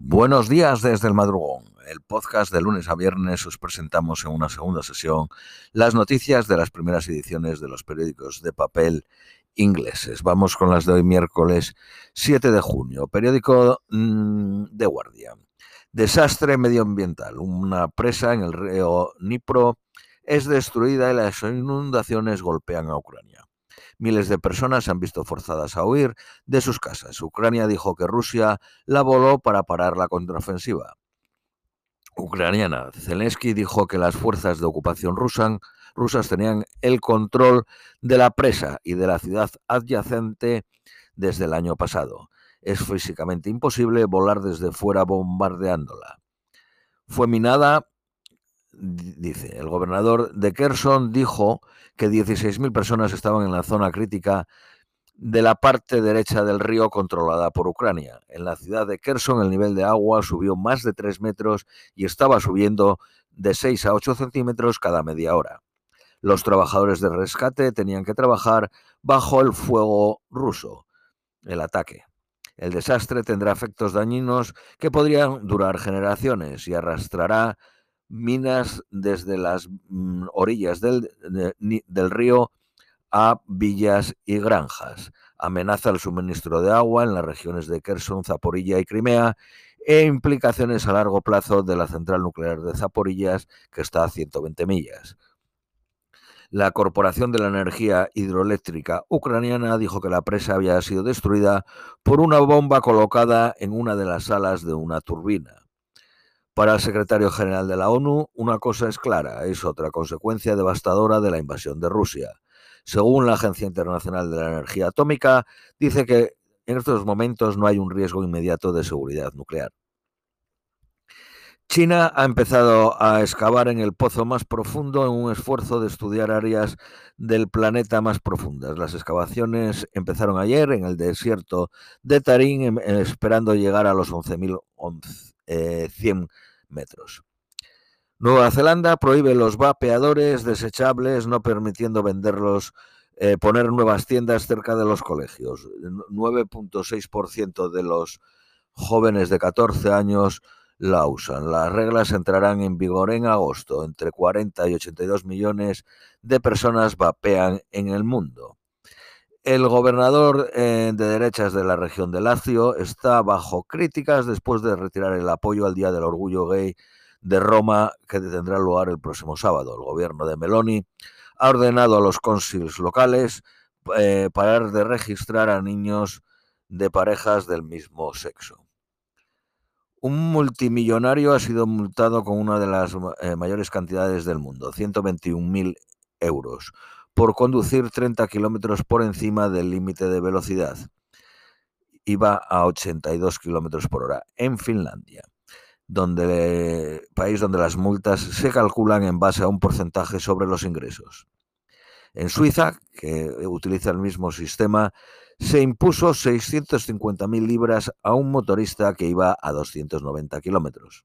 Buenos días desde el madrugón. El podcast de lunes a viernes os presentamos en una segunda sesión las noticias de las primeras ediciones de los periódicos de papel ingleses. Vamos con las de hoy miércoles 7 de junio. Periódico de Guardian. Desastre medioambiental. Una presa en el río Dnipro es destruida y las inundaciones golpean a Ucrania. Miles de personas se han visto forzadas a huir de sus casas. Ucrania dijo que Rusia la voló para parar la contraofensiva ucraniana. Zelensky dijo que las fuerzas de ocupación rusas tenían el control de la presa y de la ciudad adyacente desde el año pasado. Es físicamente imposible volar desde fuera bombardeándola. Fue minada dice, el gobernador de Kherson dijo que 16.000 personas estaban en la zona crítica de la parte derecha del río controlada por Ucrania. En la ciudad de Kherson el nivel de agua subió más de 3 metros y estaba subiendo de 6 a 8 centímetros cada media hora. Los trabajadores de rescate tenían que trabajar bajo el fuego ruso, el ataque. El desastre tendrá efectos dañinos que podrían durar generaciones y arrastrará minas desde las mm, orillas del, del río a villas y granjas. Amenaza el suministro de agua en las regiones de Kherson, Zaporilla y Crimea e implicaciones a largo plazo de la central nuclear de Zaporillas, que está a 120 millas. La Corporación de la Energía Hidroeléctrica Ucraniana dijo que la presa había sido destruida por una bomba colocada en una de las alas de una turbina. Para el secretario general de la ONU, una cosa es clara, es otra consecuencia devastadora de la invasión de Rusia. Según la Agencia Internacional de la Energía Atómica, dice que en estos momentos no hay un riesgo inmediato de seguridad nuclear. China ha empezado a excavar en el pozo más profundo en un esfuerzo de estudiar áreas del planeta más profundas. Las excavaciones empezaron ayer en el desierto de Tarín, em, esperando llegar a los 11.100 metros. Nueva Zelanda prohíbe los vapeadores desechables, no permitiendo venderlos, eh, poner nuevas tiendas cerca de los colegios. 9.6% de los jóvenes de 14 años la usan. Las reglas entrarán en vigor en agosto. Entre 40 y 82 millones de personas vapean en el mundo. El gobernador eh, de derechas de la región de Lazio está bajo críticas después de retirar el apoyo al Día del Orgullo Gay de Roma que tendrá lugar el próximo sábado. El gobierno de Meloni ha ordenado a los cónsules locales eh, parar de registrar a niños de parejas del mismo sexo. Un multimillonario ha sido multado con una de las eh, mayores cantidades del mundo, 121.000 euros, por conducir 30 kilómetros por encima del límite de velocidad. Iba a 82 kilómetros por hora en Finlandia, donde, país donde las multas se calculan en base a un porcentaje sobre los ingresos. En Suiza, que utiliza el mismo sistema, se impuso 650.000 libras a un motorista que iba a 290 kilómetros.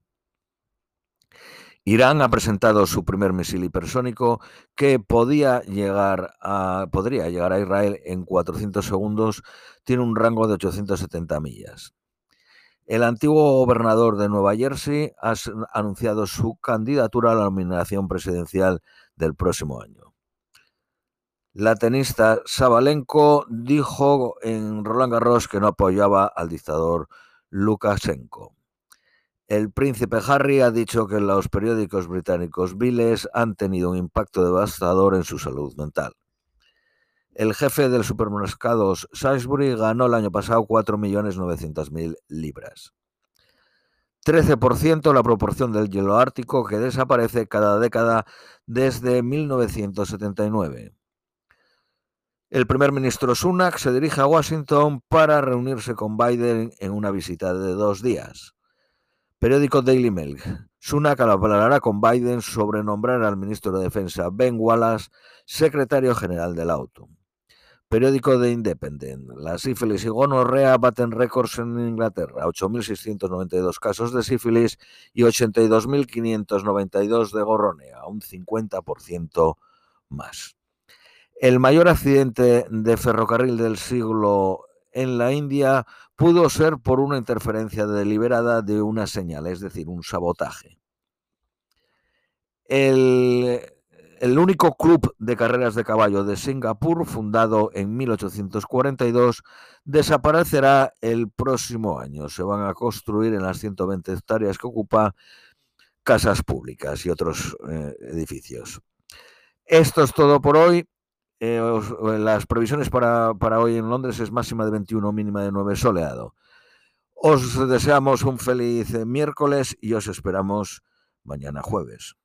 Irán ha presentado su primer misil hipersónico que podía llegar a, podría llegar a Israel en 400 segundos. Tiene un rango de 870 millas. El antiguo gobernador de Nueva Jersey ha anunciado su candidatura a la nominación presidencial del próximo año. La tenista Sabalenko dijo en Roland Garros que no apoyaba al dictador Lukashenko. El príncipe Harry ha dicho que los periódicos británicos viles han tenido un impacto devastador en su salud mental. El jefe del supermercado Sainsbury ganó el año pasado 4.900.000 libras. 13% la proporción del hielo ártico que desaparece cada década desde 1979. El primer ministro Sunak se dirige a Washington para reunirse con Biden en una visita de dos días. Periódico Daily Mail. Sunak hablará con Biden sobre nombrar al ministro de Defensa Ben Wallace secretario general del auto. Periódico The Independent. La sífilis y gonorrea baten récords en Inglaterra. 8.692 casos de sífilis y 82.592 de gorronea, un 50% más. El mayor accidente de ferrocarril del siglo en la India pudo ser por una interferencia deliberada de una señal, es decir, un sabotaje. El, el único club de carreras de caballo de Singapur, fundado en 1842, desaparecerá el próximo año. Se van a construir en las 120 hectáreas que ocupa casas públicas y otros eh, edificios. Esto es todo por hoy. Eh, las previsiones para, para hoy en Londres es máxima de 21, mínima de 9 soleado. Os deseamos un feliz miércoles y os esperamos mañana jueves.